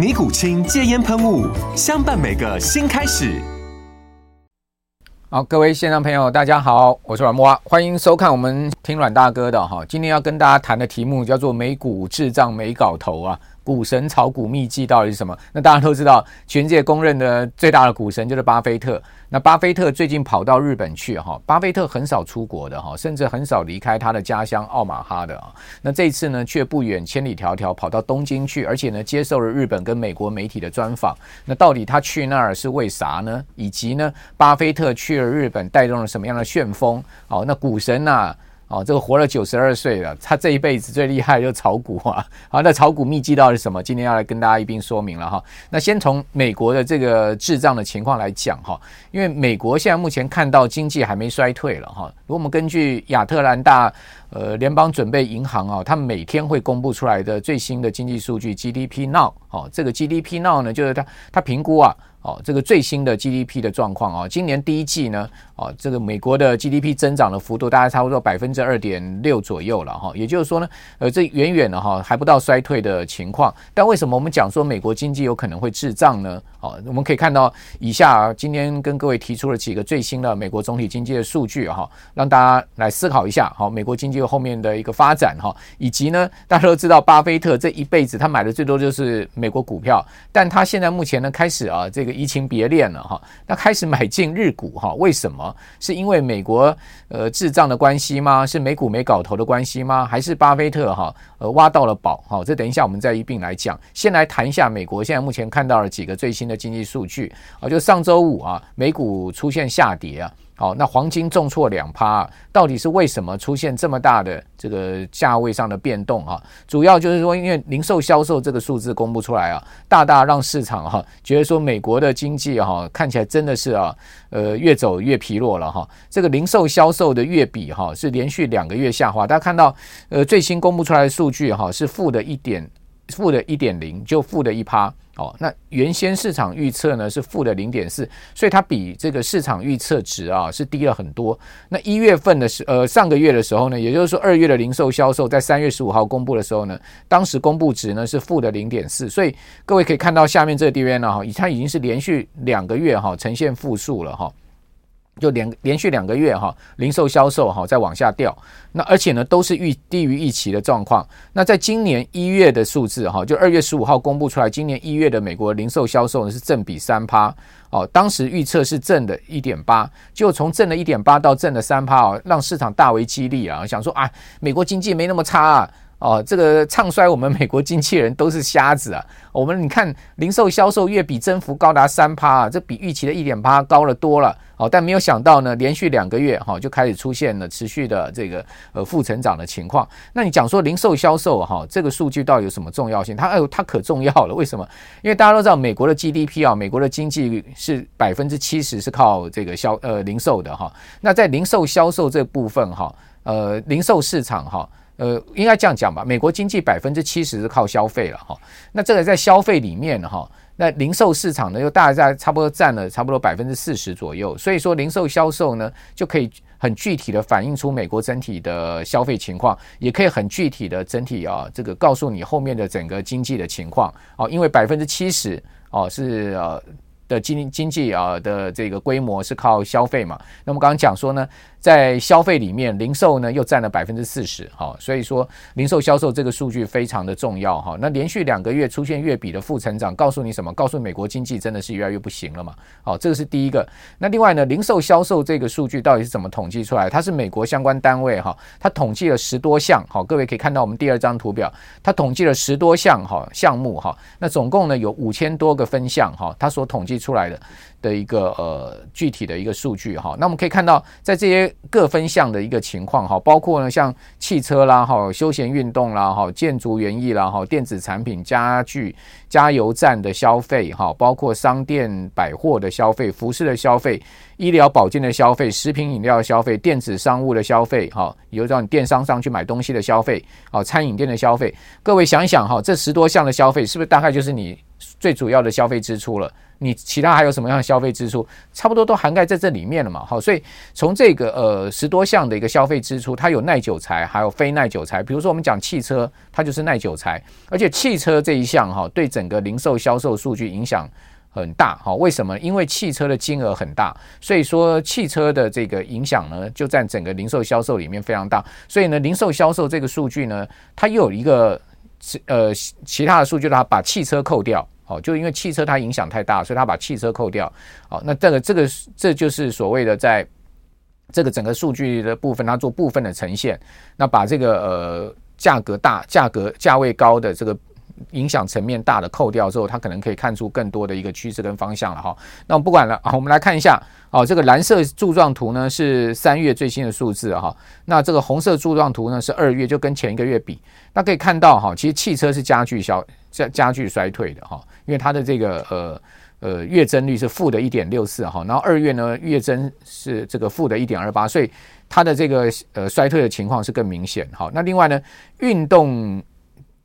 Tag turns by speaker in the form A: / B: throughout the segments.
A: 尼古清戒烟喷雾，相伴每个新开始。
B: 好，各位现场朋友，大家好，我是阮木啊，欢迎收看我们听阮大哥的哈。今天要跟大家谈的题目叫做“美股智障没搞头”啊。股神炒股秘籍到底是什么？那大家都知道，全世界公认的最大的股神就是巴菲特。那巴菲特最近跑到日本去哈，巴菲特很少出国的哈，甚至很少离开他的家乡奥马哈的啊。那这一次呢，却不远千里迢迢跑到东京去，而且呢，接受了日本跟美国媒体的专访。那到底他去那儿是为啥呢？以及呢，巴菲特去了日本带动了什么样的旋风？哦，那股神呐、哦，这个活了九十二岁了，他这一辈子最厉害就是炒股啊。好，那炒股秘籍到底是什么？今天要来跟大家一并说明了哈。那先从美国的这个滞胀的情况来讲哈，因为美国现在目前看到经济还没衰退了哈。如果我们根据亚特兰大呃联邦准备银行啊，他每天会公布出来的最新的经济数据 GDP Now，哦，这个 GDP Now 呢，就是他他评估啊。哦，这个最新的 GDP 的状况啊，今年第一季呢，哦，这个美国的 GDP 增长的幅度大概差不多百分之二点六左右了哈，也就是说呢，呃，这远远的哈还不到衰退的情况。但为什么我们讲说美国经济有可能会滞胀呢？哦，我们可以看到以下今天跟各位提出了几个最新的美国总体经济的数据哈，让大家来思考一下好，美国经济后面的一个发展哈，以及呢，大家都知道巴菲特这一辈子他买的最多就是美国股票，但他现在目前呢开始啊这个。移情别恋了哈，那开始买进日股哈？为什么？是因为美国呃智障的关系吗？是美股没搞头的关系吗？还是巴菲特哈呃挖到了宝哈？这等一下我们再一并来讲。先来谈一下美国现在目前看到了几个最新的经济数据啊，就上周五啊，美股出现下跌啊。好，那黄金重挫两趴，到底是为什么出现这么大的这个价位上的变动啊？主要就是说，因为零售销售这个数字公布出来啊，大大让市场哈觉得说美国的经济哈看起来真的是啊呃越走越疲弱了哈。这个零售销售的月比哈是连续两个月下滑，大家看到呃最新公布出来的数据哈是负的一点负的一点零，就负的一趴。哦，那原先市场预测呢是负的零点四，所以它比这个市场预测值啊是低了很多。那一月份的时呃上个月的时候呢，也就是说二月的零售销售在三月十五号公布的时候呢，当时公布值呢是负的零点四，所以各位可以看到下面这个地方呢哈，它已经是连续两个月哈呈现负数了哈。就连连续两个月哈，零售销售哈在往下掉，那而且呢都是预低于预期的状况。那在今年一月的数字哈，就二月十五号公布出来，今年一月的美国零售销售呢是正比三趴哦，当时预测是正的一点八，就从正的一点八到正的三趴哦，让市场大为激励啊，想说啊，美国经济没那么差啊。哦，这个唱衰我们美国经纪人都是瞎子啊！我们你看，零售销售月比增幅高达三趴啊，这比预期的一点八高了多了。哦，但没有想到呢，连续两个月哈就开始出现了持续的这个呃负成长的情况。那你讲说零售销售哈这个数据到底有什么重要性？它哎呦，它可重要了。为什么？因为大家都知道美国的 GDP 啊，美国的经济是百分之七十是靠这个销呃零售的哈。那在零售销售这部分哈，呃，零售市场哈。呃，应该这样讲吧。美国经济百分之七十是靠消费了哈，那这个在消费里面哈，那零售市场呢又大概差不多占了差不多百分之四十左右，所以说零售销售呢就可以很具体的反映出美国整体的消费情况，也可以很具体的整体啊这个告诉你后面的整个经济的情况哦，因为百分之七十哦是呃的经经济啊的这个规模是靠消费嘛，那么刚刚讲说呢。在消费里面，零售呢又占了百分之四十，哈，所以说零售销售这个数据非常的重要，哈。那连续两个月出现月比的负成长，告诉你什么？告诉美国经济真的是越来越不行了嘛？好，这个是第一个。那另外呢，零售销售这个数据到底是怎么统计出来？它是美国相关单位哈，它统计了十多项，好，各位可以看到我们第二张图表，它统计了十多项哈项目哈，那总共呢有五千多个分项哈，它所统计出来的。的一个呃具体的一个数据哈，那我们可以看到，在这些各分项的一个情况哈，包括呢像汽车啦哈、休闲运动啦哈、建筑园艺啦哈、电子产品、家具、加油站的消费哈，包括商店百货的消费、服饰的消费、医疗保健的消费、食品饮料的消费、电子商务的消费哈，有让你电商上去买东西的消费啊，餐饮店的消费，各位想一想哈，这十多项的消费是不是大概就是你最主要的消费支出了？你其他还有什么样的消费支出？差不多都涵盖在这里面了嘛。好，所以从这个呃十多项的一个消费支出，它有耐久财，还有非耐久财。比如说我们讲汽车，它就是耐久财，而且汽车这一项哈，对整个零售销售数据影响很大。哈，为什么？因为汽车的金额很大，所以说汽车的这个影响呢，就在整个零售销售里面非常大。所以呢，零售销售这个数据呢，它又有一个呃其他的数据，它把汽车扣掉。哦，就因为汽车它影响太大，所以他把汽车扣掉。好，那这个这个这就是所谓的在这个整个数据的部分，它做部分的呈现。那把这个呃价格大、价格价位高的这个影响层面大的扣掉之后，它可能可以看出更多的一个趋势跟方向了哈。那我们不管了啊，我们来看一下。哦，这个蓝色柱状图呢是三月最新的数字哈。那这个红色柱状图呢是二月，就跟前一个月比，那可以看到哈，其实汽车是加剧消加加剧衰退的哈。因为它的这个呃呃月增率是负的一点六四哈，然后二月呢月增是这个负的一点二八，所以它的这个呃衰退的情况是更明显哈。那另外呢，运动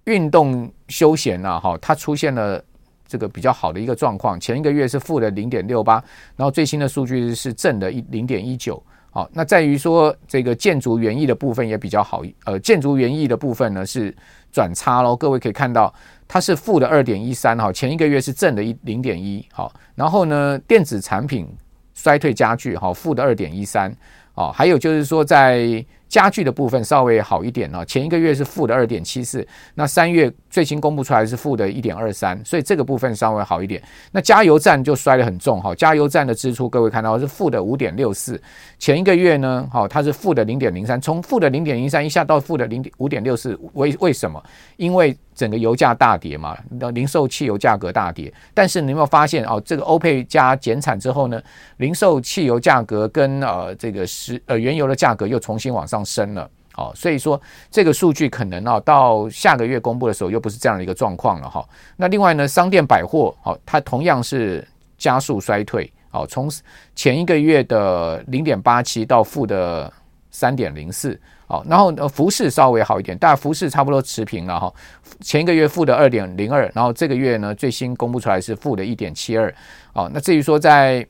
B: 运动休闲呐哈，它出现了这个比较好的一个状况，前一个月是负的零点六八，然后最新的数据是正的一零点一九。好，那在于说这个建筑园艺的部分也比较好，呃，建筑园艺的部分呢是转差喽，各位可以看到。它是负的二点一三哈，前一个月是正的一零点一好，然后呢，电子产品衰退加剧哈，负的二点一三啊，还有就是说在。家具的部分稍微好一点哦，前一个月是负的二点七四，那三月最新公布出来是负的一点二三，所以这个部分稍微好一点。那加油站就摔得很重哈，加油站的支出各位看到是负的五点六四，前一个月呢，好它是负的零点零三，从负的零点零三一下到负的零点五点六四，为为什么？因为整个油价大跌嘛，那零售汽油价格大跌。但是你有没有发现哦，这个欧佩加减产之后呢，零售汽油价格跟呃这个石呃原油的价格又重新往上升了，好，所以说这个数据可能啊，到下个月公布的时候又不是这样的一个状况了哈。那另外呢，商店百货好，它同样是加速衰退，好，从前一个月的零点八七到负的三点零四，好，然后呃服饰稍微好一点，但服饰差不多持平了哈。前一个月负的二点零二，然后这个月呢最新公布出来是负的一点七二，好，那至于说在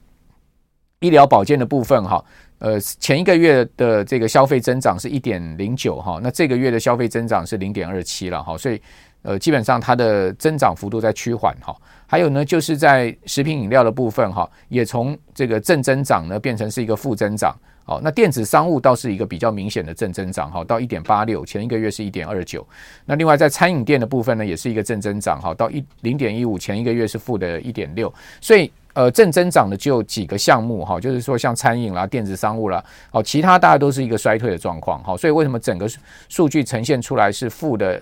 B: 医疗保健的部分哈。呃，前一个月的这个消费增长是一点零九哈，那这个月的消费增长是零点二七了哈，所以呃，基本上它的增长幅度在趋缓哈。还有呢，就是在食品饮料的部分哈，也从这个正增长呢变成是一个负增长。好，那电子商务倒是一个比较明显的正增长哈，到一点八六，前一个月是一点二九。那另外在餐饮店的部分呢，也是一个正增长哈，到一零点一五，前一个月是负的一点六，所以。呃，正增长的只有几个项目哈，就是说像餐饮啦、电子商务啦，哦，其他大概都是一个衰退的状况哈，所以为什么整个数据呈现出来是负的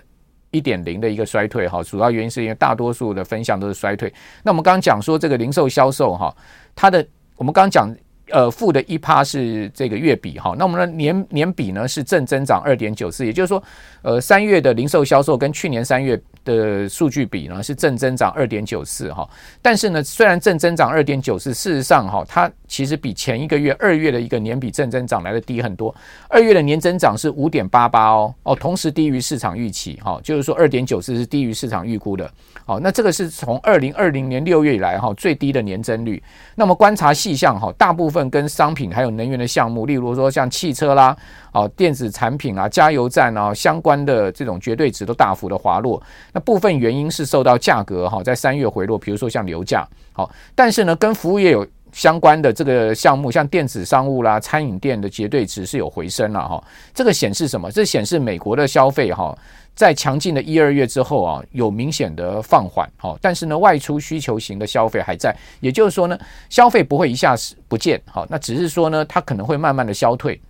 B: 一点零的一个衰退哈？主要原因是因为大多数的分项都是衰退。那我们刚刚讲说这个零售销售哈，它的我们刚刚讲。呃，负的一趴是这个月比哈，那我们的年年比呢是正增长二点九四，也就是说，呃，三月的零售销售跟去年三月的数据比呢是正增长二点九四哈，但是呢，虽然正增长二点九四，事实上哈，它其实比前一个月二月的一个年比正增长来的低很多，二月的年增长是五点八八哦哦，同时低于市场预期哈，就是说二点九四是低于市场预估的，好，那这个是从二零二零年六月以来哈最低的年增率，那么观察细项哈，大部分。分跟商品还有能源的项目，例如说像汽车啦、哦电子产品啊、加油站啊相关的这种绝对值都大幅的滑落。那部分原因是受到价格哈在三月回落，比如说像油价好，但是呢，跟服务业有相关的这个项目，像电子商务啦、餐饮店的绝对值是有回升了哈。这个显示什么？这显示美国的消费哈，在强劲的一二月之后啊，有明显的放缓哈。但是呢，外出需求型的消费还在，也就是说呢，消费不会一下子不见哈。那只是说呢，它可能会慢慢的消退，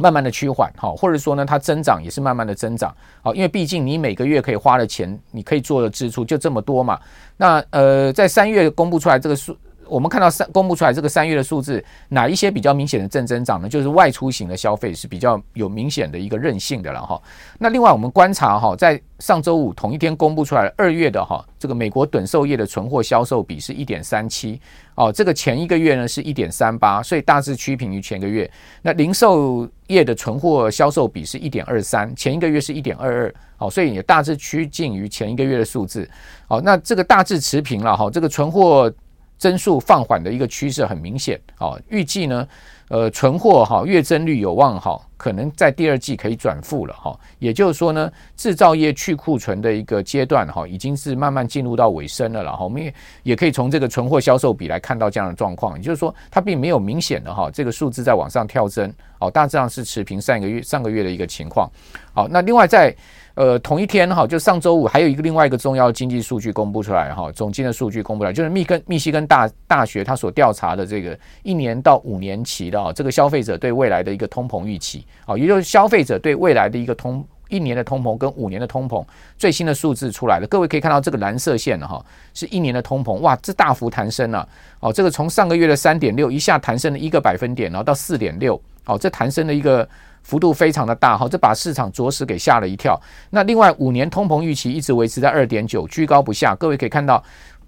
B: 慢慢的趋缓哈，或者说呢，它增长也是慢慢的增长好，因为毕竟你每个月可以花的钱，你可以做的支出就这么多嘛。那呃，在三月公布出来这个数。我们看到三公布出来这个三月的数字，哪一些比较明显的正增长呢？就是外出型的消费是比较有明显的一个韧性的了哈。那另外我们观察哈，在上周五同一天公布出来二月的哈，这个美国趸售业的存货销售比是一点三七哦，这个前一个月呢是一点三八，所以大致趋平于前个月。那零售业的存货销售比是一点二三，前一个月是一点二二，哦，所以也大致趋近于前一个月的数字。哦，那这个大致持平了哈，这个存货。增速放缓的一个趋势很明显，啊，预计呢，呃，存货哈月增率有望哈，可能在第二季可以转负了哈，也就是说呢，制造业去库存的一个阶段哈，已经是慢慢进入到尾声了，然后我们也也可以从这个存货销售比来看到这样的状况，也就是说，它并没有明显的哈这个数字在往上跳增，哦，大致上是持平上一个月上个月的一个情况，好，那另外在。呃，同一天哈，就上周五还有一个另外一个重要经济数据公布出来哈，总经的数据公布出来，就是密根密西根大大学他所调查的这个一年到五年期的啊，这个消费者对未来的一个通膨预期。啊，也就是消费者对未来的一个通一年的通膨跟五年的通膨最新的数字出来了，各位可以看到这个蓝色线哈，是一年的通膨，哇，这大幅弹升了哦，这个从上个月的三点六一下弹升了一个百分点，然后到四点六，哦，这弹升了一个。幅度非常的大哈，这把市场着实给吓了一跳。那另外五年通膨预期一直维持在二点九，居高不下。各位可以看到，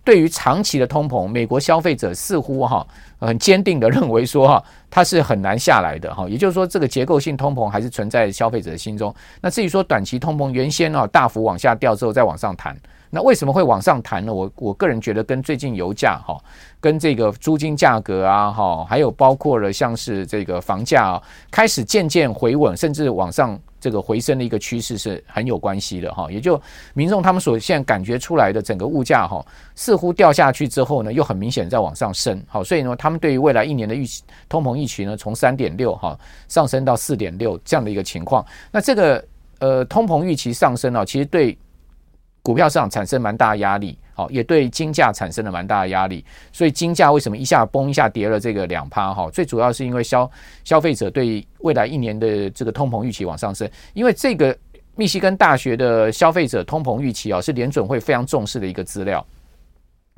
B: 对于长期的通膨，美国消费者似乎哈很坚定的认为说哈，它是很难下来的哈。也就是说，这个结构性通膨还是存在消费者的心中。那至于说短期通膨，原先啊大幅往下掉之后再往上弹。那为什么会往上弹呢？我我个人觉得跟最近油价哈，跟这个租金价格啊哈，还有包括了像是这个房价啊，开始渐渐回稳，甚至往上这个回升的一个趋势是很有关系的哈。也就民众他们所现在感觉出来的整个物价哈，似乎掉下去之后呢，又很明显在往上升。好，所以呢，他们对于未来一年的预期通膨预期呢，从三点六哈上升到四点六这样的一个情况。那这个呃通膨预期上升啊，其实对。股票市场产生蛮大压力，好，也对金价产生了蛮大的压力，所以金价为什么一下崩一下跌了这个两趴哈？最主要是因为消消费者对未来一年的这个通膨预期往上升，因为这个密西根大学的消费者通膨预期啊是联准会非常重视的一个资料，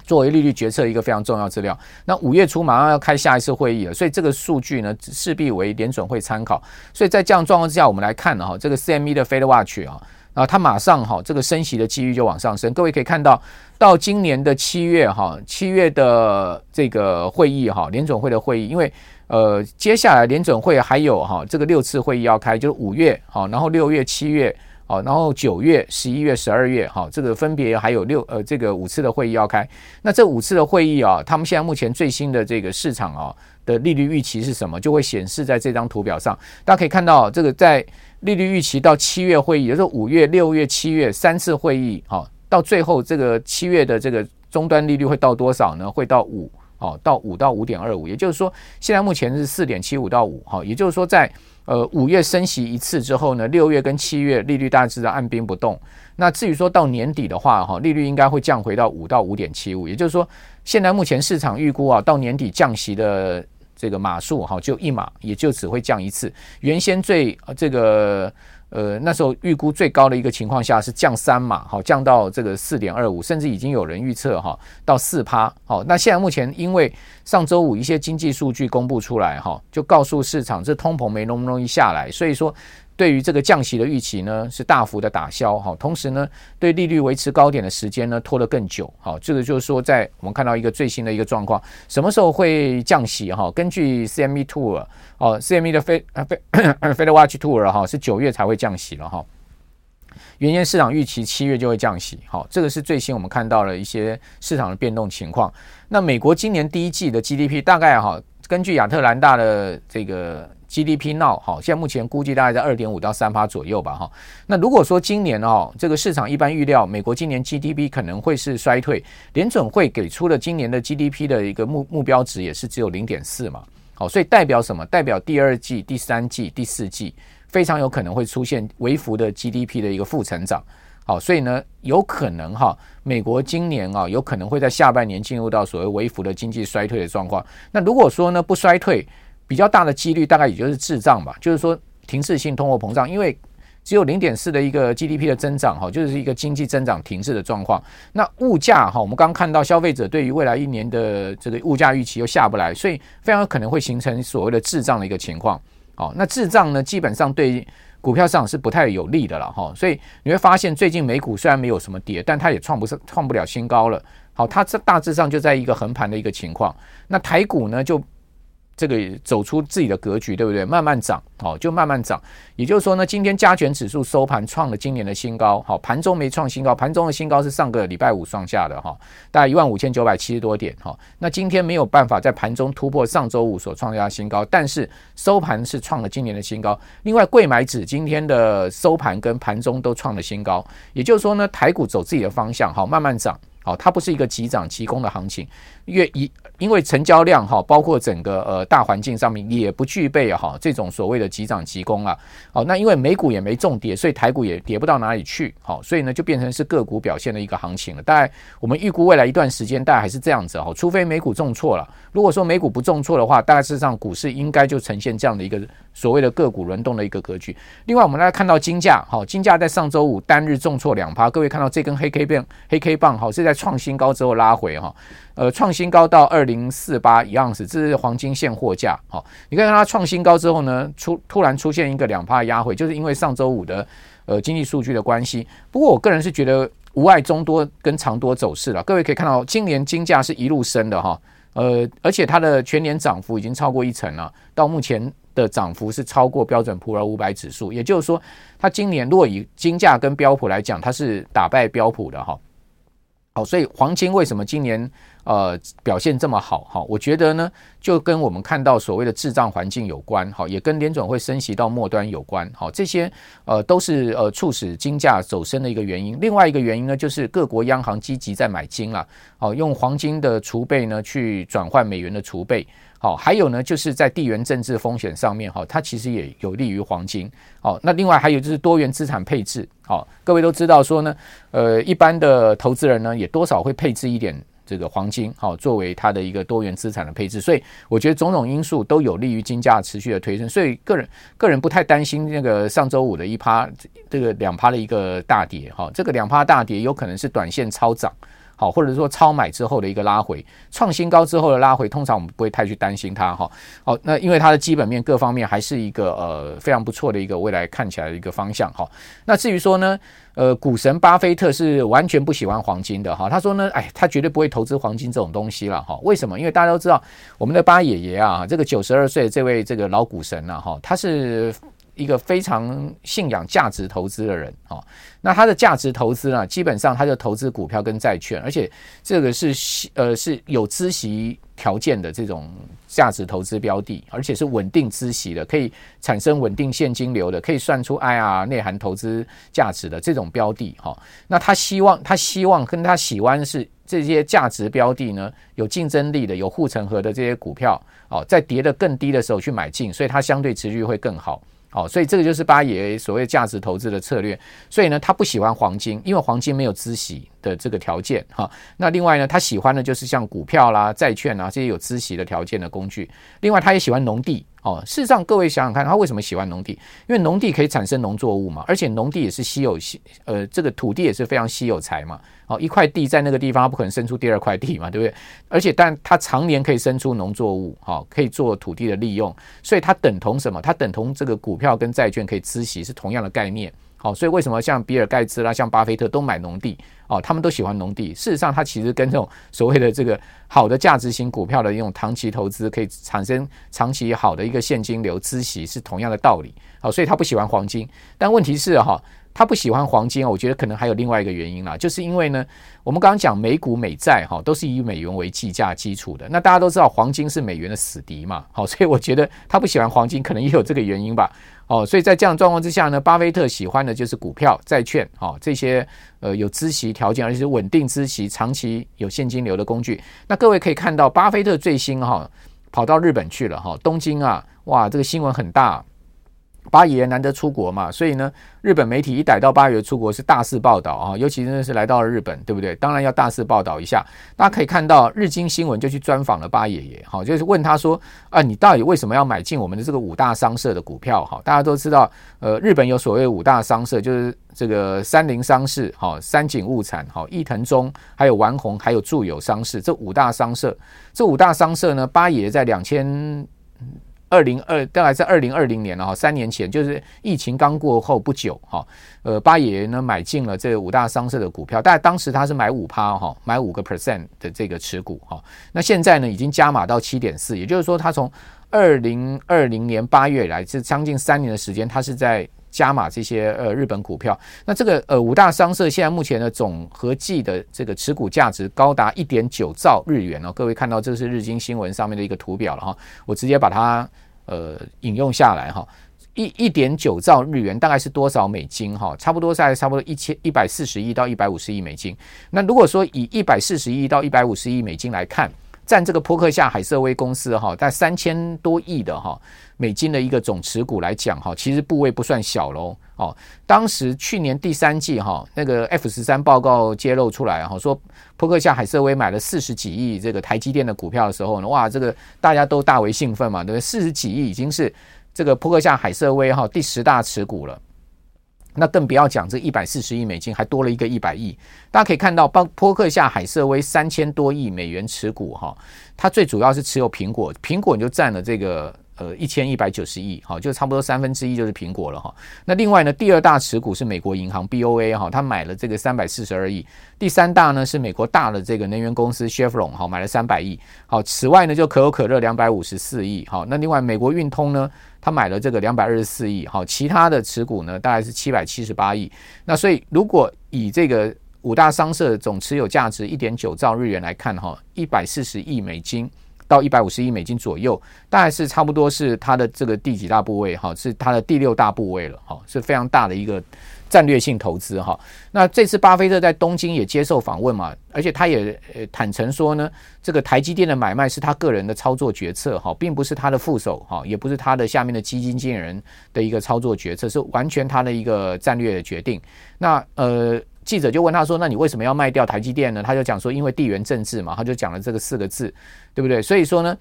B: 作为利率决策一个非常重要资料。那五月初马上要开下一次会议了，所以这个数据呢势必为联准会参考。所以在这样状况之下，我们来看呢哈，这个 CME 的 Fed Watch 啊。啊，它马上哈，这个升息的几率就往上升。各位可以看到，到今年的七月哈，七月的这个会议哈，联准会的会议，因为呃，接下来联准会还有哈这个六次会议要开，就是五月好，然后六月、七月好，然后九月、十一月、十二月哈，这个分别还有六呃这个五次的会议要开。那这五次的会议啊，他们现在目前最新的这个市场啊的利率预期是什么，就会显示在这张图表上。大家可以看到这个在。利率预期到七月会议，也就是五月、六月、七月三次会议，好，到最后这个七月的这个终端利率会到多少呢？会到五，好，到五到五点二五，也就是说，现在目前是四点七五到五，好，也就是说，在呃五月升息一次之后呢，六月跟七月利率大致的按兵不动。那至于说到年底的话，哈，利率应该会降回到五到五点七五，也就是说，现在目前市场预估啊，到年底降息的。这个码数哈，就一码，也就只会降一次。原先最这个呃那时候预估最高的一个情况下是降三码，好，降到这个四点二五，甚至已经有人预测哈到四趴。好，那现在目前因为上周五一些经济数据公布出来哈，就告诉市场这通膨没那么容易下来，所以说。对于这个降息的预期呢，是大幅的打消哈，同时呢，对利率维持高点的时间呢拖得更久，好，这个就是说，在我们看到一个最新的一个状况，什么时候会降息哈？根据 CME tour 哦，CME 的 Fed Fed Watch Tool 哈，是九月才会降息了哈。原先市场预期七月就会降息，好，这个是最新我们看到了一些市场的变动情况。那美国今年第一季的 GDP 大概哈，根据亚特兰大的这个。GDP now 哈，现在目前估计大概在二点五到三趴左右吧哈。那如果说今年哦，这个市场一般预料美国今年 GDP 可能会是衰退，联准会给出了今年的 GDP 的一个目目标值也是只有零点四嘛。好，所以代表什么？代表第二季、第三季、第四季非常有可能会出现微幅的 GDP 的一个负成长。好，所以呢，有可能哈，美国今年啊，有可能会在下半年进入到所谓微幅的经济衰退的状况。那如果说呢，不衰退，比较大的几率大概也就是滞胀吧，就是说停滞性通货膨胀，因为只有零点四的一个 GDP 的增长哈，就是一个经济增长停滞的状况。那物价哈，我们刚刚看到消费者对于未来一年的这个物价预期又下不来，所以非常有可能会形成所谓的滞胀的一个情况。好，那滞胀呢，基本上对。股票市场是不太有利的了哈，所以你会发现最近美股虽然没有什么跌，但它也创不上、创不了新高了。好，它这大致上就在一个横盘的一个情况。那台股呢就。这个走出自己的格局，对不对？慢慢涨，好，就慢慢涨。也就是说呢，今天加权指数收盘创了今年的新高，好，盘中没创新高，盘中的新高是上个礼拜五创下的哈，大概一万五千九百七十多点哈。那今天没有办法在盘中突破上周五所创下的新高，但是收盘是创了今年的新高。另外，柜买指今天的收盘跟盘中都创了新高，也就是说呢，台股走自己的方向，好，慢慢涨。好，它不是一个急涨急攻的行情，因为一因为成交量哈，包括整个呃大环境上面也不具备哈这种所谓的急涨急攻啊。好，那因为美股也没重跌，所以台股也跌不到哪里去。好，所以呢就变成是个股表现的一个行情了。大概我们预估未来一段时间大概还是这样子哈，除非美股重挫了。如果说美股不重挫的话，大概事实上股市应该就呈现这样的一个所谓的个股轮动的一个格局。另外，我们来看到金价，好，金价在上周五单日重挫两趴，各位看到这根黑 K 变，黑 K 棒好是在。创新高之后拉回哈，呃，创新高到二零四八一样是，这是黄金现货价。好，你看它创新高之后呢，出突然出现一个两趴压回，就是因为上周五的呃经济数据的关系。不过我个人是觉得无碍中多跟长多走势了。各位可以看到，今年金价是一路升的哈，呃，而且它的全年涨幅已经超过一成了，到目前的涨幅是超过标准普尔五百指数。也就是说，它今年若以金价跟标普来讲，它是打败标普的哈。好，所以黄金为什么今年呃表现这么好？哈，我觉得呢，就跟我们看到所谓的滞胀环境有关，好，也跟联准会升息到末端有关，好，这些呃都是呃促使金价走升的一个原因。另外一个原因呢，就是各国央行积极在买金了，好，用黄金的储备呢去转换美元的储备。好，还有呢，就是在地缘政治风险上面，哈，它其实也有利于黄金。好，那另外还有就是多元资产配置。好，各位都知道说呢，呃，一般的投资人呢，也多少会配置一点这个黄金，好，作为它的一个多元资产的配置。所以我觉得种种因素都有利于金价持续的推升。所以个人个人不太担心那个上周五的一趴，这个两趴的一个大跌。哈，这个两趴大跌有可能是短线超涨。好，或者说超买之后的一个拉回，创新高之后的拉回，通常我们不会太去担心它哈。好，那因为它的基本面各方面还是一个呃非常不错的一个未来看起来的一个方向哈。那至于说呢，呃，股神巴菲特是完全不喜欢黄金的哈。他说呢，哎，他绝对不会投资黄金这种东西了哈。为什么？因为大家都知道我们的巴爷爷啊，这个九十二岁这位这个老股神呐哈，他是。一个非常信仰价值投资的人啊，那他的价值投资呢，基本上他就投资股票跟债券，而且这个是呃是有孳息条件的这种价值投资标的，而且是稳定孳息的，可以产生稳定现金流的，可以算出 IR 内涵投资价值的这种标的哈。那他希望他希望跟他喜欢是这些价值标的呢，有竞争力的、有护城河的这些股票哦，在跌得更低的时候去买进，所以它相对持续会更好。哦，所以这个就是八爷所谓价值投资的策略。所以呢，他不喜欢黄金，因为黄金没有孳息的这个条件哈。那另外呢，他喜欢的就是像股票啦、债券啊这些有孳息的条件的工具。另外，他也喜欢农地。哦，事实上，各位想想看，他为什么喜欢农地？因为农地可以产生农作物嘛，而且农地也是稀有稀，呃，这个土地也是非常稀有财嘛。哦，一块地在那个地方，它不可能生出第二块地嘛，对不对？而且，但它常年可以生出农作物，哦，可以做土地的利用，所以它等同什么？它等同这个股票跟债券可以孳息，是同样的概念。哦，所以为什么像比尔盖茨啦、像巴菲特都买农地？哦，他们都喜欢农地。事实上，它其实跟这种所谓的这个好的价值型股票的一种长期投资，可以产生长期好的一个现金流孳息是同样的道理。好，所以他不喜欢黄金。但问题是哈，他不喜欢黄金，我觉得可能还有另外一个原因啦，就是因为呢，我们刚刚讲美股美债哈，都是以美元为计价基础的。那大家都知道黄金是美元的死敌嘛，好，所以我觉得他不喜欢黄金，可能也有这个原因吧。哦，所以在这样状况之下呢，巴菲特喜欢的就是股票、债券，哈，这些呃有孳息条件而且是稳定孳息、长期有现金流的工具。那各位可以看到，巴菲特最新哈跑到日本去了哈，东京啊，哇，这个新闻很大。八爷难得出国嘛，所以呢，日本媒体一逮到八爷出国是大肆报道啊，尤其真的是来到了日本，对不对？当然要大肆报道一下。大家可以看到，日经新闻就去专访了八爷爷，好，就是问他说啊，你到底为什么要买进我们的这个五大商社的股票？哈，大家都知道，呃，日本有所谓五大商社，就是这个三菱商事、哈三井物产、哈伊藤忠，还有丸红，还有住友商事，这五大商社，这五大商社呢，八爷在两千。二零二大概在二零二零年了哈，三年前就是疫情刚过后不久哈，呃，巴爷呢买进了这五大商社的股票，但当时他是买五趴哈，买五个 percent 的这个持股哈，那现在呢已经加码到七点四，也就是说他从二零二零年八月以来这将近三年的时间，他是在加码这些呃日本股票。那这个呃五大商社现在目前的总合计的这个持股价值高达一点九兆日元哦，各位看到这是日经新闻上面的一个图表了哈，我直接把它。呃，引用下来哈，一一点九兆日元大概是多少美金哈？差不多在差不多一千一百四十亿到一百五十亿美金。那如果说以一百四十亿到一百五十亿美金来看，占这个波克夏海瑟威公司哈，在三千多亿的哈美金的一个总持股来讲哈，其实部位不算小喽。哦，当时去年第三季哈，那个 F 十三报告揭露出来哈，说波克夏海瑟威买了四十几亿这个台积电的股票的时候呢，哇，这个大家都大为兴奋嘛，对不对？四十几亿已经是这个波克夏海瑟威哈第十大持股了。那更不要讲这一百四十亿美金，还多了一个一百亿。大家可以看到，包波克夏海瑟威三千多亿美元持股哈，它最主要是持有苹果，苹果你就占了这个。呃，一千一百九十亿，好，就差不多三分之一就是苹果了哈。那另外呢，第二大持股是美国银行 BOA 哈，他买了这个三百四十二亿。第三大呢是美国大的这个能源公司 Chevron 哈，买了三百亿。好，此外呢就可口可乐两百五十四亿。好，那另外美国运通呢，他买了这个两百二十四亿。好，其他的持股呢大概是七百七十八亿。那所以如果以这个五大商社总持有价值一点九兆日元来看哈，一百四十亿美金。到一百五十亿美金左右，大概是差不多是它的这个第几大部位哈，是它的第六大部位了哈，是非常大的一个战略性投资哈。那这次巴菲特在东京也接受访问嘛，而且他也呃坦诚说呢，这个台积电的买卖是他个人的操作决策哈，并不是他的副手哈，也不是他的下面的基金经理人的一个操作决策，是完全他的一个战略的决定。那呃。记者就问他说：“那你为什么要卖掉台积电呢？”他就讲说：“因为地缘政治嘛。”他就讲了这个四个字，对不对？所以说呢，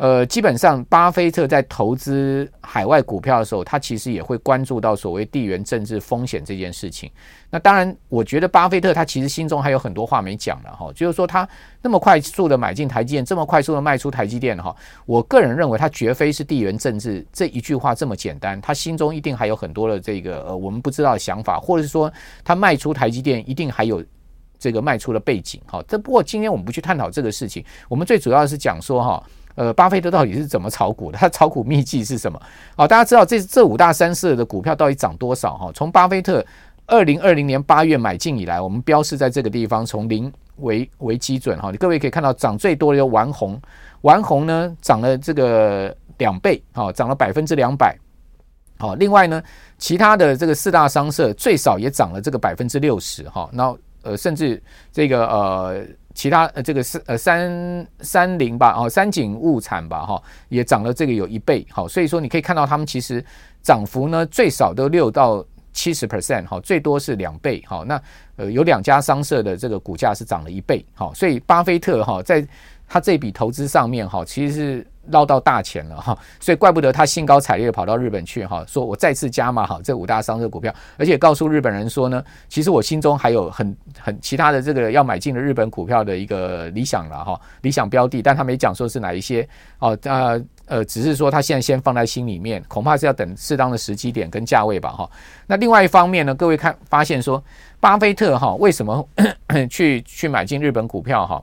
B: 呃，基本上巴菲特在投资海外股票的时候，他其实也会关注到所谓地缘政治风险这件事情。那当然，我觉得巴菲特他其实心中还有很多话没讲了哈，就是说他那么快速的买进台积电，这么快速的卖出台积电哈，我个人认为他绝非是地缘政治这一句话这么简单，他心中一定还有很多的这个呃我们不知道的想法，或者是说他卖出台积电一定还有这个卖出的背景哈。这不过今天我们不去探讨这个事情，我们最主要是讲说哈，呃，巴菲特到底是怎么炒股的，他炒股秘籍是什么？好，大家知道这这五大三社的股票到底涨多少哈？从巴菲特。二零二零年八月买进以来，我们标示在这个地方，从零为为基准哈。你各位可以看到，涨最多的有丸红，丸红呢涨了这个两倍，哈，涨了百分之两百。好，另外呢，其他的这个四大商社最少也涨了这个百分之六十，哈。那呃，甚至这个呃，其他呃这个是呃三三零吧，哦，三井物产吧，哈，也涨了这个有一倍。好，所以说你可以看到，他们其实涨幅呢最少都六到。七十 percent 哈，最多是两倍哈。那呃，有两家商社的这个股价是涨了一倍哈，所以巴菲特哈在他这笔投资上面哈，其实是捞到大钱了哈。所以怪不得他兴高采烈跑到日本去哈，说我再次加码好这五大商社股票，而且告诉日本人说呢，其实我心中还有很很其他的这个要买进的日本股票的一个理想了哈，理想标的，但他没讲说是哪一些哦，呃。呃，只是说他现在先放在心里面，恐怕是要等适当的时机点跟价位吧，哈。那另外一方面呢，各位看发现说，巴菲特哈为什么 去去买进日本股票哈？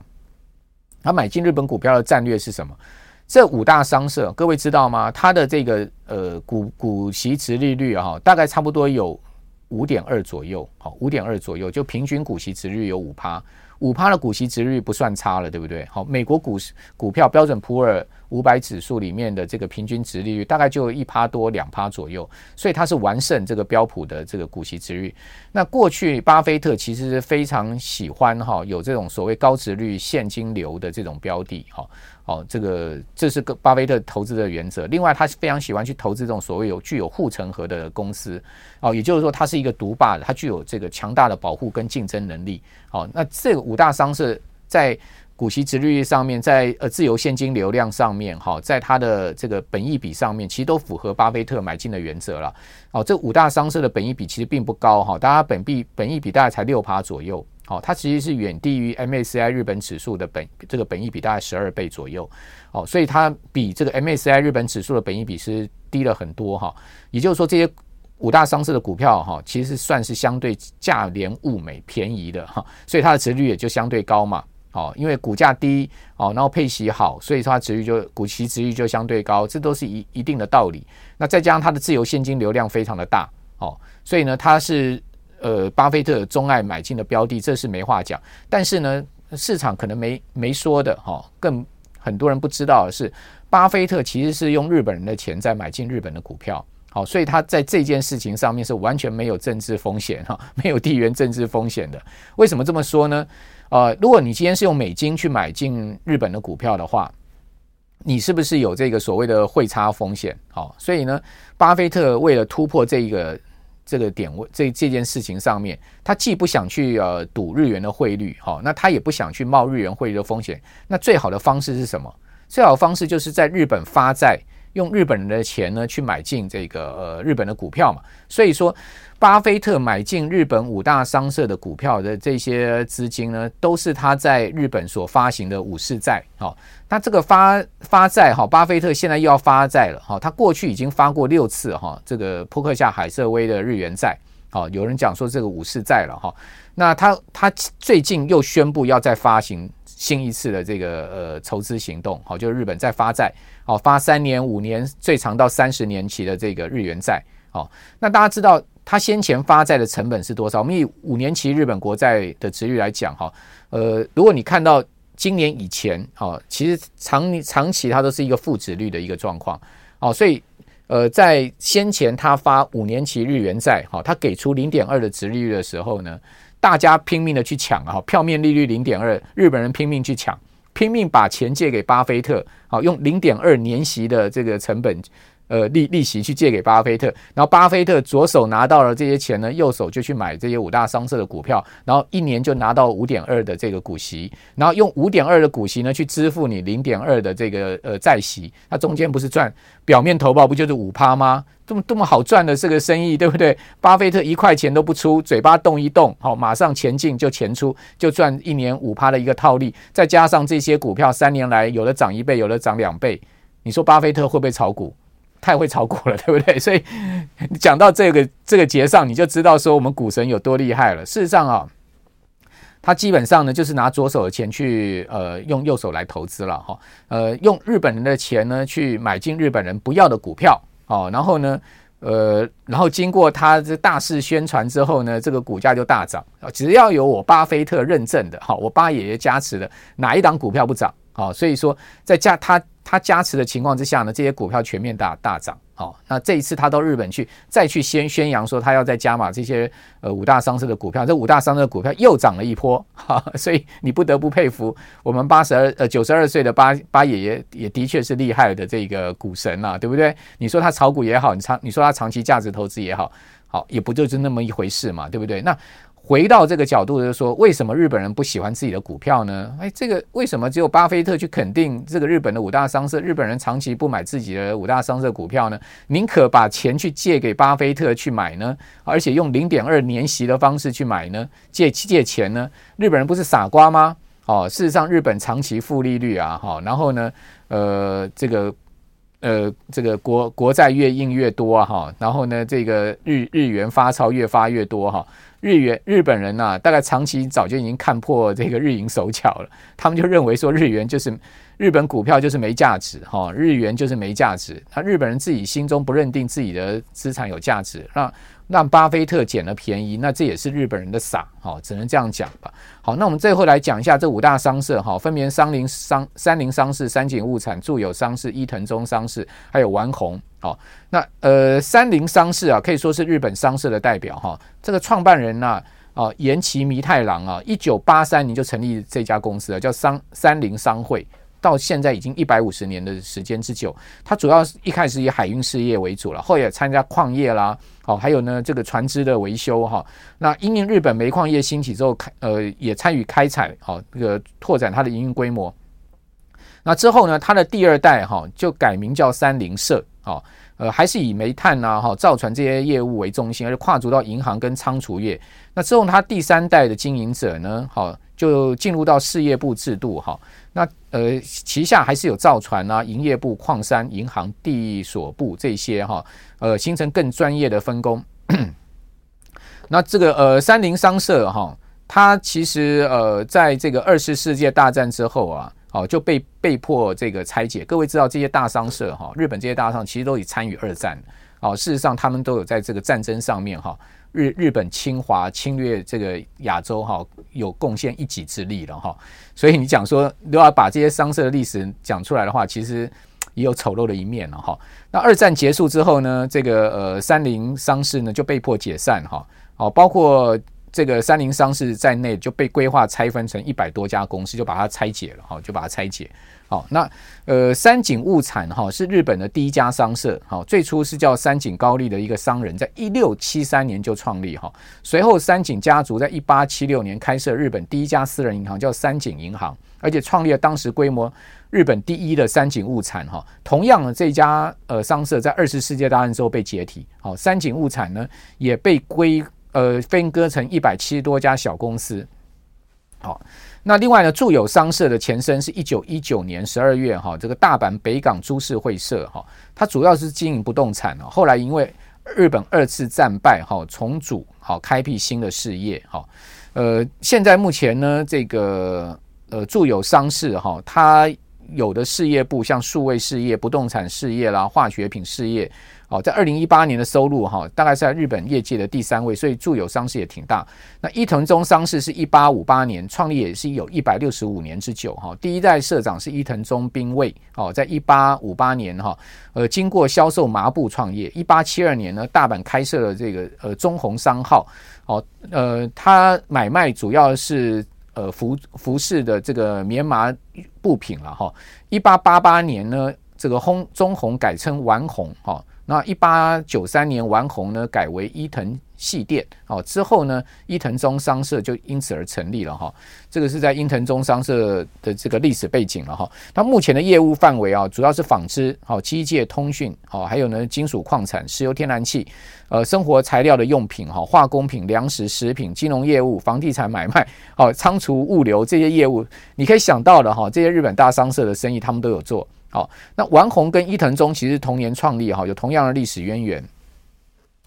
B: 他买进日本股票的战略是什么？这五大商社，各位知道吗？它的这个呃股股息殖利率哈，大概差不多有五点二左右，好，五点二左右，就平均股息殖率有五趴，五趴的股息殖利率不算差了，对不对？好，美国股市股票标准普尔五百指数里面的这个平均殖利率大概就一趴多两趴左右，所以它是完胜这个标普的这个股息殖利率。那过去巴菲特其实是非常喜欢哈有这种所谓高殖率现金流的这种标的哈。哦，这个这是个巴菲特投资的原则。另外，他是非常喜欢去投资这种所谓有具有护城河的公司。哦，也就是说，它是一个独霸的，它具有这个强大的保护跟竞争能力。哦，那这个五大商社在股息殖率上面，在呃自由现金流量上面，哈，在它的这个本益比上面，其实都符合巴菲特买进的原则了。哦，这五大商社的本益比其实并不高哈，大家本币本益比大概才六趴左右。好，它其实是远低于 MSCI 日本指数的本这个本益比大概十二倍左右，哦，所以它比这个 MSCI 日本指数的本益比是低了很多哈。也就是说，这些五大商社的股票哈，其实算是相对价廉物美、便宜的哈，所以它的值率也就相对高嘛。哦，因为股价低哦，然后配息好，所以它值率就股息值率就相对高，这都是一一定的道理。那再加上它的自由现金流量非常的大哦，所以呢，它是。呃，巴菲特钟爱买进的标的，这是没话讲。但是呢，市场可能没没说的哈，更很多人不知道的是，巴菲特其实是用日本人的钱在买进日本的股票，好，所以他在这件事情上面是完全没有政治风险哈，没有地缘政治风险的。为什么这么说呢？呃，如果你今天是用美金去买进日本的股票的话，你是不是有这个所谓的汇差风险？好，所以呢，巴菲特为了突破这一个。这个点位，这这件事情上面，他既不想去呃赌日元的汇率，哈，那他也不想去冒日元汇率的风险。那最好的方式是什么？最好的方式就是在日本发债，用日本人的钱呢去买进这个呃日本的股票嘛。所以说。巴菲特买进日本五大商社的股票的这些资金呢，都是他在日本所发行的武士债。好，那这个发发债哈，巴菲特现在又要发债了哈。他过去已经发过六次哈，这个扑克下海瑟威的日元债。好，有人讲说这个武士债了哈。那他他最近又宣布要再发行新一次的这个呃筹资行动。好，就是日本再发债。好，发三年、五年，最长到三十年期的这个日元债。好，那大家知道。他先前发债的成本是多少？我们以五年期日本国债的殖率来讲，哈，呃，如果你看到今年以前，哈，其实长长期它都是一个负殖率的一个状况，哦，所以，呃，在先前他发五年期日元债，哈，他给出零点二的值利率的时候呢，大家拼命的去抢，哈，票面利率零点二，日本人拼命去抢，拼命把钱借给巴菲特，好，用零点二年息的这个成本。呃，利利息去借给巴菲特，然后巴菲特左手拿到了这些钱呢，右手就去买这些五大商社的股票，然后一年就拿到五点二的这个股息，然后用五点二的股息呢去支付你零点二的这个呃债息，它中间不是赚表面投报不就是五趴吗？这么这么好赚的这个生意，对不对？巴菲特一块钱都不出，嘴巴动一动，好，马上钱进就钱出，就赚一年五趴的一个套利，再加上这些股票三年来有的涨一倍，有的涨两倍，你说巴菲特会不会炒股？太会炒股了，对不对？所以讲到这个这个节上，你就知道说我们股神有多厉害了。事实上啊，他基本上呢就是拿左手的钱去呃用右手来投资了哈，呃用日本人的钱呢去买进日本人不要的股票哦，然后呢呃然后经过他这大肆宣传之后呢，这个股价就大涨。只要有我巴菲特认证的哈，我巴爷爷加持的哪一档股票不涨？好，所以说在加他。他加持的情况之下呢，这些股票全面大大涨。好，那这一次他到日本去，再去先宣扬说他要再加码这些呃五大商社的股票，这五大商社的股票又涨了一波。哈，所以你不得不佩服我们八十二呃九十二岁的八八爷爷，也的确是厉害的这个股神呐，对不对？你说他炒股也好，你长你说他长期价值投资也好，好也不就是那么一回事嘛，对不对？那。回到这个角度，就是说，为什么日本人不喜欢自己的股票呢？哎，这个为什么只有巴菲特去肯定这个日本的五大商社，日本人长期不买自己的五大商社股票呢？宁可把钱去借给巴菲特去买呢？而且用零点二年息的方式去买呢？借借钱呢？日本人不是傻瓜吗？哦，事实上，日本长期负利率啊，哈，然后呢，呃，这个呃，这个国国债越印越多哈，然后呢，这个日日元发钞越发越多哈。日元日本人呐、啊，大概长期早就已经看破这个日银手巧了。他们就认为说，日元就是日本股票就是没价值，哈，日元就是没价值。那日本人自己心中不认定自己的资产有价值，那让巴菲特捡了便宜，那这也是日本人的傻，哈，只能这样讲吧。好，那我们最后来讲一下这五大商社，哈，分别三菱商、三菱商事、三井物产、住友商事、伊藤忠商事，还有丸红。好，那呃，三菱商事啊，可以说是日本商社的代表，哈。这个创办人呢、啊。岩崎弥太郎啊，一九八三年就成立这家公司了，叫三三菱商会，到现在已经一百五十年的时间之久。它主要是一开始以海运事业为主了，后也参加矿业啦，好，还有呢这个船只的维修哈。那因应日本煤矿业兴起之后，开呃也参与开采，好这个拓展它的营运规模。那之后呢，它的第二代哈就改名叫三菱社，好。呃，还是以煤炭呐、哈造船这些业务为中心，而且跨足到银行跟仓储业。那之后，他第三代的经营者呢，好就进入到事业部制度哈。那呃，旗下还是有造船啊、营业部、矿山、银行、地所部这些哈，呃，形成更专业的分工。那这个呃，三菱商社哈，它其实呃，在这个二次世界大战之后啊。哦，就被被迫这个拆解。各位知道这些大商社哈，日本这些大商其实都已参与二战。哦，事实上他们都有在这个战争上面哈，日日本侵华侵略这个亚洲哈，有贡献一己之力了哈。所以你讲说都要把这些商社的历史讲出来的话，其实也有丑陋的一面了哈。那二战结束之后呢，这个呃三菱商事呢就被迫解散哈。哦，包括。这个三菱商事在内就被规划拆分成一百多家公司，就把它拆解了哈，就把它拆解。好，那呃三井物产哈是日本的第一家商社，好，最初是叫三井高利的一个商人，在一六七三年就创立哈，随后三井家族在一八七六年开设日本第一家私人银行，叫三井银行，而且创立了当时规模日本第一的三井物产哈。同样的这家呃商社在二次世界大战之后被解体，好，三井物产呢也被归。呃，分割成一百七十多家小公司。好，那另外呢，住友商社的前身是一九一九年十二月哈，这个大阪北港株式会社哈，它主要是经营不动产哦。后来因为日本二次战败哈，重组好，开辟新的事业哈。呃，现在目前呢，这个呃住友商事哈，它有的事业部像数位事业、不动产事业啦、化学品事业。哦，在二零一八年的收入哈，大概是在日本业界的第三位，所以住友商事也挺大。那伊藤忠商事是一八五八年创立，也是有一百六十五年之久哈。第一代社长是伊藤忠兵卫哦，在一八五八年哈，呃，经过销售麻布创业。一八七二年呢，大阪开设了这个呃中鸿商号哦，呃，他买卖主要是呃服服饰的这个棉麻布品了哈。一八八八年呢，这个鸿中鸿改称丸红哈。那一八九三年，丸红呢改为伊藤系店，哦，之后呢，伊藤忠商社就因此而成立了哈。这个是在伊藤忠商社的这个历史背景了哈。它目前的业务范围啊，主要是纺织、好机械、通讯、好还有呢金属矿产、石油天然气、呃生活材料的用品、哈化工品、粮食、食品、金融业务、房地产买卖、好仓储物流这些业务，你可以想到的哈，这些日本大商社的生意，他们都有做。好，那王红跟伊藤忠其实同年创立哈，有同样的历史渊源。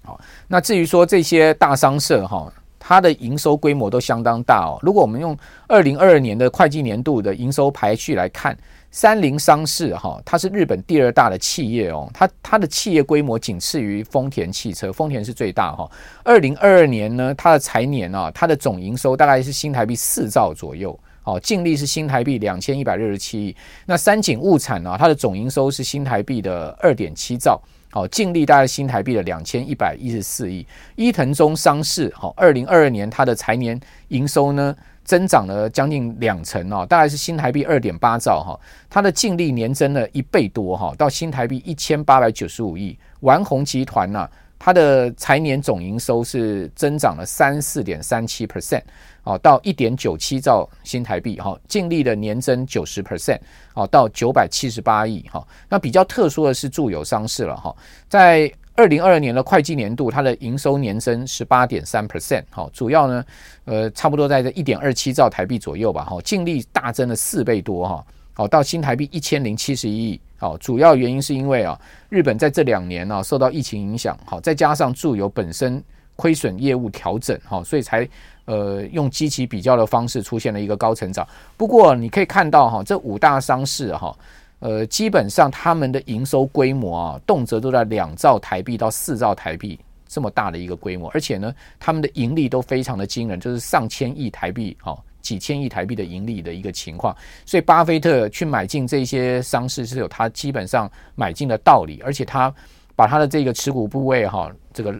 B: 好，那至于说这些大商社哈，它的营收规模都相当大哦。如果我们用二零二二年的会计年度的营收排序来看，三菱商事哈，它是日本第二大的企业哦，它它的企业规模仅次于丰田汽车，丰田是最大哈。二零二二年呢，它的财年啊，它的总营收大概是新台币四兆左右。好，净利是新台币两千一百六十七亿。那三井物产呢？它的总营收是新台币的二点七兆。好，净利大概新台币的两千一百一十四亿。伊藤忠商事，好，二零二二年它的财年营收呢，增长了将近两成哦，大概是新台币二点八兆哈。它的净利年增了一倍多哈，到新台币一千八百九十五亿。丸红集团呢，它的财年总营收是增长了三四点三七 percent。哦，到一点九七兆新台币，哈，净利的年增九十 percent，哦，到九百七十八亿，哈。那比较特殊的是住友商事了，哈，在二零二二年的会计年度，它的营收年增十八点三 percent，哈，主要呢，呃，差不多在这一点二七兆台币左右吧，哈，净利大增了四倍多，哈，好，到新台币一千零七十一亿，好，主要原因是因为啊，日本在这两年呢受到疫情影响，好，再加上住友本身。亏损业务调整哈，所以才呃用基期比较的方式出现了一个高成长。不过你可以看到哈，这五大商事哈，呃，基本上他们的营收规模啊，动辄都在两兆台币到四兆台币这么大的一个规模，而且呢，他们的盈利都非常的惊人，就是上千亿台币哈。几千亿台币的盈利的一个情况，所以巴菲特去买进这些商事是有他基本上买进的道理，而且他把他的这个持股部位哈，这个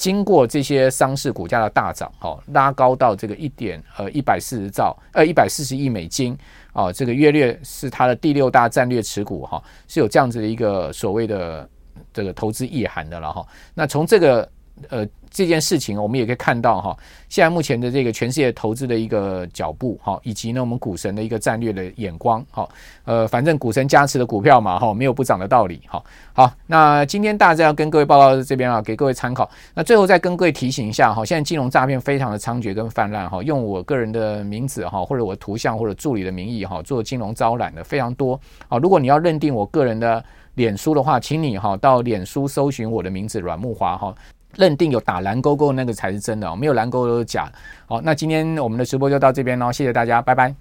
B: 经过这些商市股价的大涨哈，拉高到这个一点呃一百四十兆呃一百四十亿美金啊，这个约略是它的第六大战略持股哈，是有这样子的一个所谓的这个投资意涵的了哈。那从这个。呃，这件事情我们也可以看到哈，现在目前的这个全世界投资的一个脚步哈，以及呢我们股神的一个战略的眼光哈，呃，反正股神加持的股票嘛哈，没有不涨的道理哈。好，那今天大家要跟各位报告这边啊，给各位参考。那最后再跟各位提醒一下哈，现在金融诈骗非常的猖獗跟泛滥哈，用我个人的名字哈，或者我图像或者助理的名义哈，做金融招揽的非常多好。如果你要认定我个人的脸书的话，请你哈到脸书搜寻我的名字阮木华哈。认定有打蓝勾勾那个才是真的哦，没有蓝勾勾都是假。好，那今天我们的直播就到这边喽，谢谢大家，拜拜。